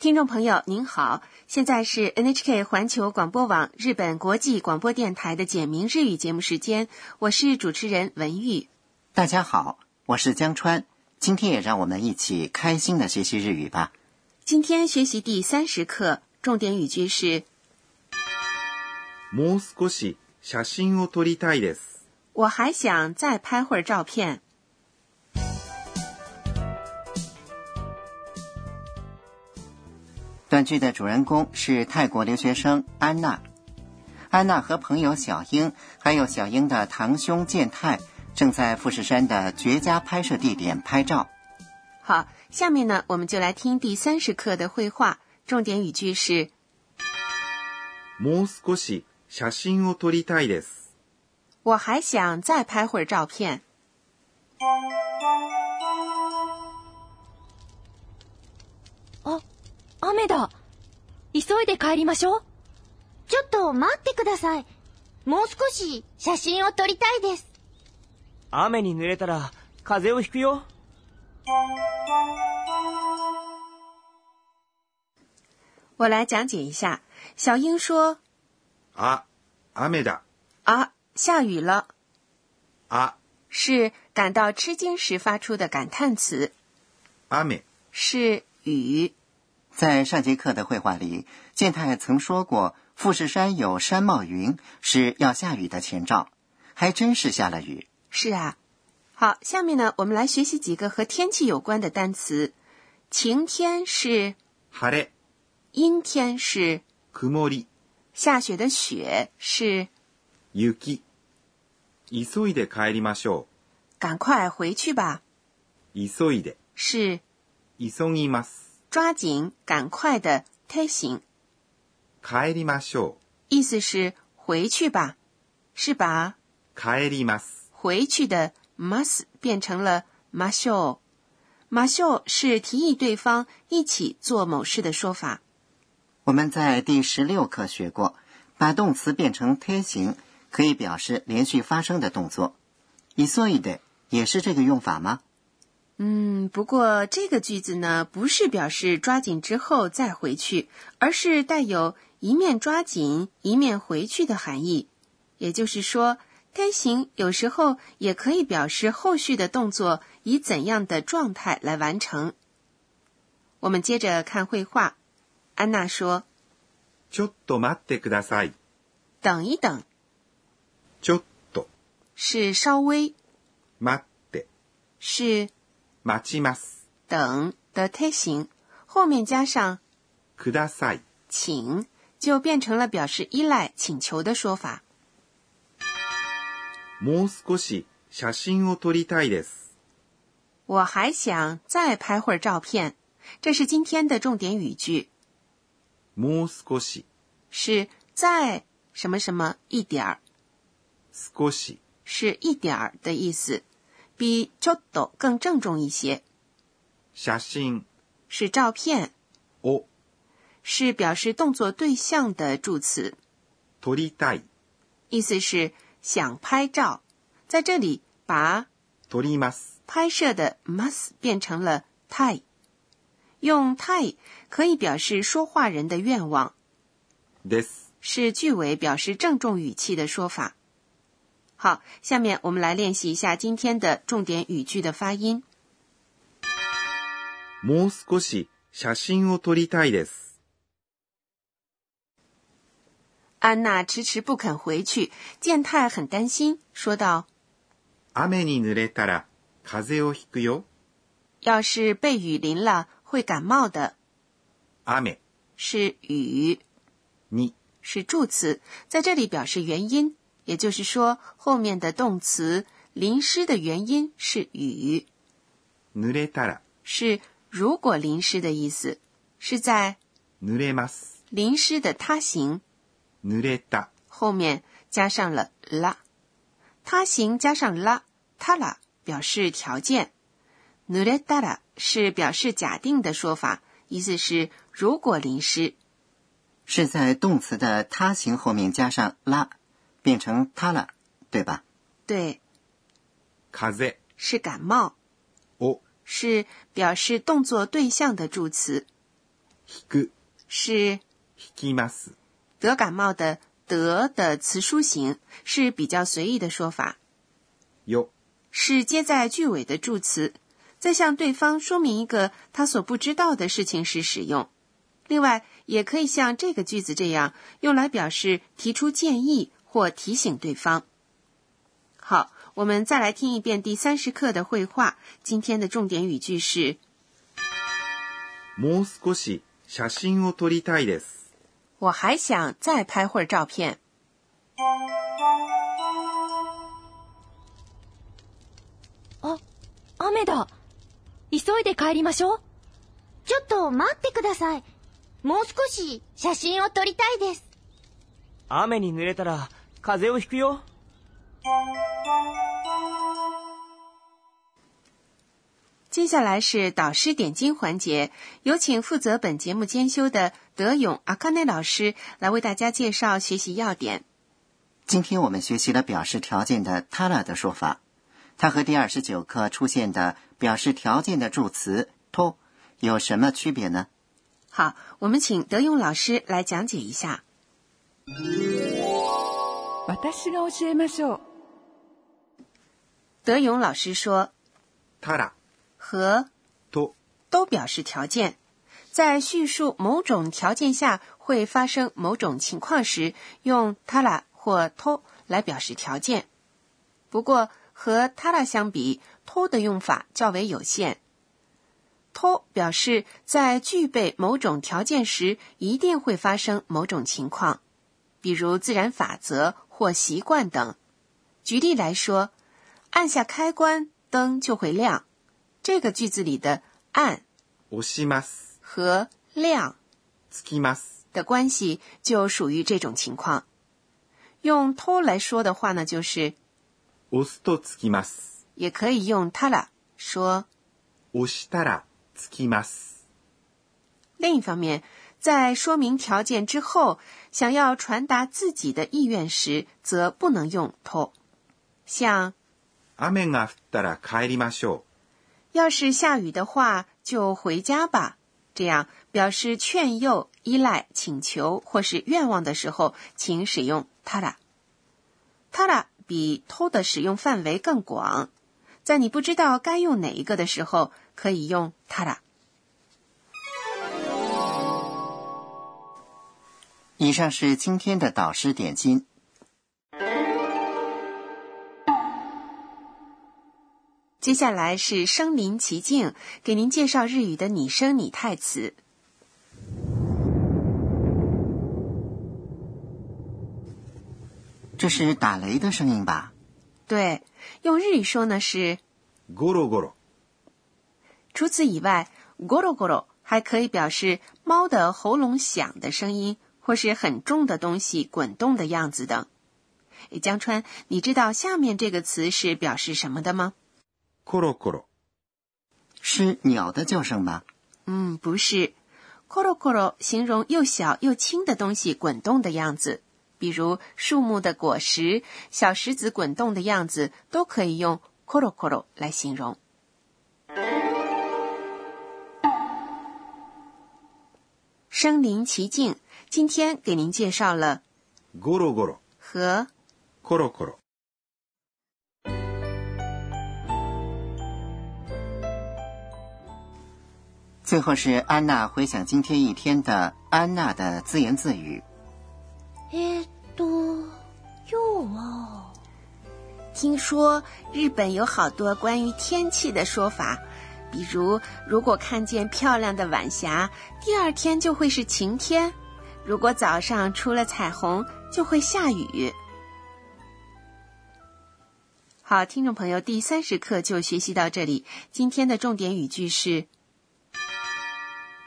听众朋友您好，现在是 NHK 环球广播网日本国际广播电台的简明日语节目时间，我是主持人文玉。大家好，我是江川，今天也让我们一起开心的学习日语吧。今天学习第三十课，重点语句是もう少し写真を撮りたいです。我还想再拍会儿照片。 短剧的主人公是泰国留学生安娜。安娜和朋友小英，还有小英的堂兄健太，正在富士山的绝佳拍摄地点拍照。好，下面呢，我们就来听第三十课的绘画，重点语句是もう少し写真を撮りたいです。我还想再拍会儿照片。 雨だ。急いで帰りましょう。ちょっと待ってください。もう少し写真を撮りたいです。雨に濡れたら風邪をひくよ。我来讲解一下。小英说あ、雨だ。：“啊，下雨了。あ、”是感到吃惊时发出的感叹词，雨。是雨。在上节课的绘画里，健太曾说过，富士山有山冒云，是要下雨的前兆，还真是下了雨。是啊。好，下面呢，我们来学习几个和天气有关的单词。晴天是，晴れ、阴天是，曇り、下雪的雪是，雪。急いで帰りましょ赶快回去吧う。急いで、是，急ぎます。 抓紧、赶快的推行，帰りましょ意思是回去吧，是把う。帰ります。回去的 must 变成了 must。must 是提议对方一起做某事的说法。我们在第十六课学过，把动词变成推形，可以表示连续发生的动作。急いで也是这个用法吗？ 嗯，不过这个句子呢，不是表示抓紧之后再回去，而是带有一面抓紧一面回去的含义。也就是说，推行有时候也可以表示后续的动作以怎样的状态来完成。我们接着看绘画。安娜说ちょっと待ってください。：“等一等，ちょっと、是稍微，待って、是 待ちます。等的推行，后面加上ください。请，就变成了表示依赖、请求的说法。もう少し写真を撮りたいです。我还想再拍会儿照片，这是今天的重点语句，もう少し、是再什么什么一点儿，少し、是一点儿的意思， 比ちょっと更郑重一些。写真是照片，を是表示动作对象的助词，撮りたい。意思是想拍照。在这里，把撮ります。拍摄的 must 变成了たい，用たい可以表示说话人的愿望。です。是句尾表示郑重语气的说法。 好，下面我们来练习一下今天的重点语句的发音。もう少し写真を撮りたいです。安娜迟迟不肯回去，健太很担心，说道雨に濡れたら風邪をひくよ。：“要是被雨淋了，会感冒的。雨”是雨，に是助词，在这里表示原因， 也就是说，后面的动词淋湿的原因是雨，濡れたら是如果淋湿的意思，是在濡れます。淋湿的他形濡れた后面加上了啦，他形加上啦，他啦表示条件。ぬれたら是表示假定的说法，意思是如果淋湿。是在动词的他形后面加上啦， 变成他了，对吧？对，風是感冒，を是表示动作对象的助词。 引く、是引きます。得感冒的“得”的词书形，是比较随意的说法，よ、是接在句尾的助词，在向对方说明一个他所不知道的事情时使用。另外，也可以像这个句子这样用来表示提出建议 或提醒对方。好，我们再来听一遍第三十课的绘画。今天的重点语句是。もう少し写真を撮りたいです。我还想再拍会儿照片。あ、雨だ。急いで帰りましょう。ちょっと待ってください。もう少し写真を撮りたいです。雨に濡れたら 風邪をひくよ。接下来是导师点睛环节，有请负责本节目监修的德勇阿卡内老师来为大家介绍学习要点。今天我们学习了表示条件的 tara 的说法，它和第二十九课出现的表示条件的助词 to 有什么区别呢？好，我们请德勇老师来讲解一下。 私が教えましょう。德勇老师说，たら、和と、都表示条件，在叙述某种条件下会发生某种情况时，用 tara 或 to 来表示条件。不过和 tara 相比，to 的用法较为有限。to 表示在具备某种条件时，一定会发生某种情况，比如自然法则 或习惯等。举例来说，按下开关，灯就会亮。这个句子里的“按押します。”和“亮つきます。”的关系就属于这种情况。用 to 来说的话呢，就是押すとつきます。也可以用 tara 说。押したらつきます。另一方面， 在说明条件之后，想要传达自己的意愿时，则不能用 to。像雨が降ったら帰りましょう。要是下雨的话，就回家吧。这样表示劝诱、依赖、请求或是愿望的时候，请使用 tara。tara 比 to 的使用范围更广，在你不知道该用哪一个的时候，可以用 tara。 以上是今天的导师点睛。接下来是身临其境，给您介绍日语的拟声拟态词。这是打雷的声音吧？对，用日语说呢是。ゴロゴロ、除此以外，ゴロゴロ还可以表示猫的喉咙响的声音， 或是很重的东西滚动的样子等。诶江川，你知道下面这个词是表示什么的吗？コロコロ、是鸟的叫声吗？嗯，不是。コロコロ形容又小又轻的东西滚动的样子，比如树木的果实、小石子滚动的样子，都可以用コロコロ来形容。身临其境， 今天给您介绍了ゴロゴロ、和コロコロ。最后是安娜回想今天一天的安娜的自言自语。えーっと、今日は、听说日本有好多关于天气的说法，比如如果看见漂亮的晚霞，第二天就会是晴天； 如果早上出了彩虹，就会下雨。好，听众朋友，第三十课就学习到这里。今天的重点语句是：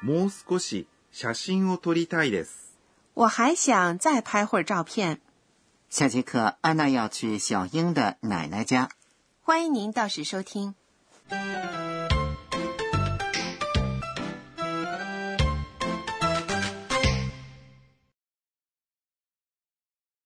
もう少し写真を撮りたいです。我还想再拍会儿照片。下节课安娜要去小英的奶奶家。欢迎您到时收听。 「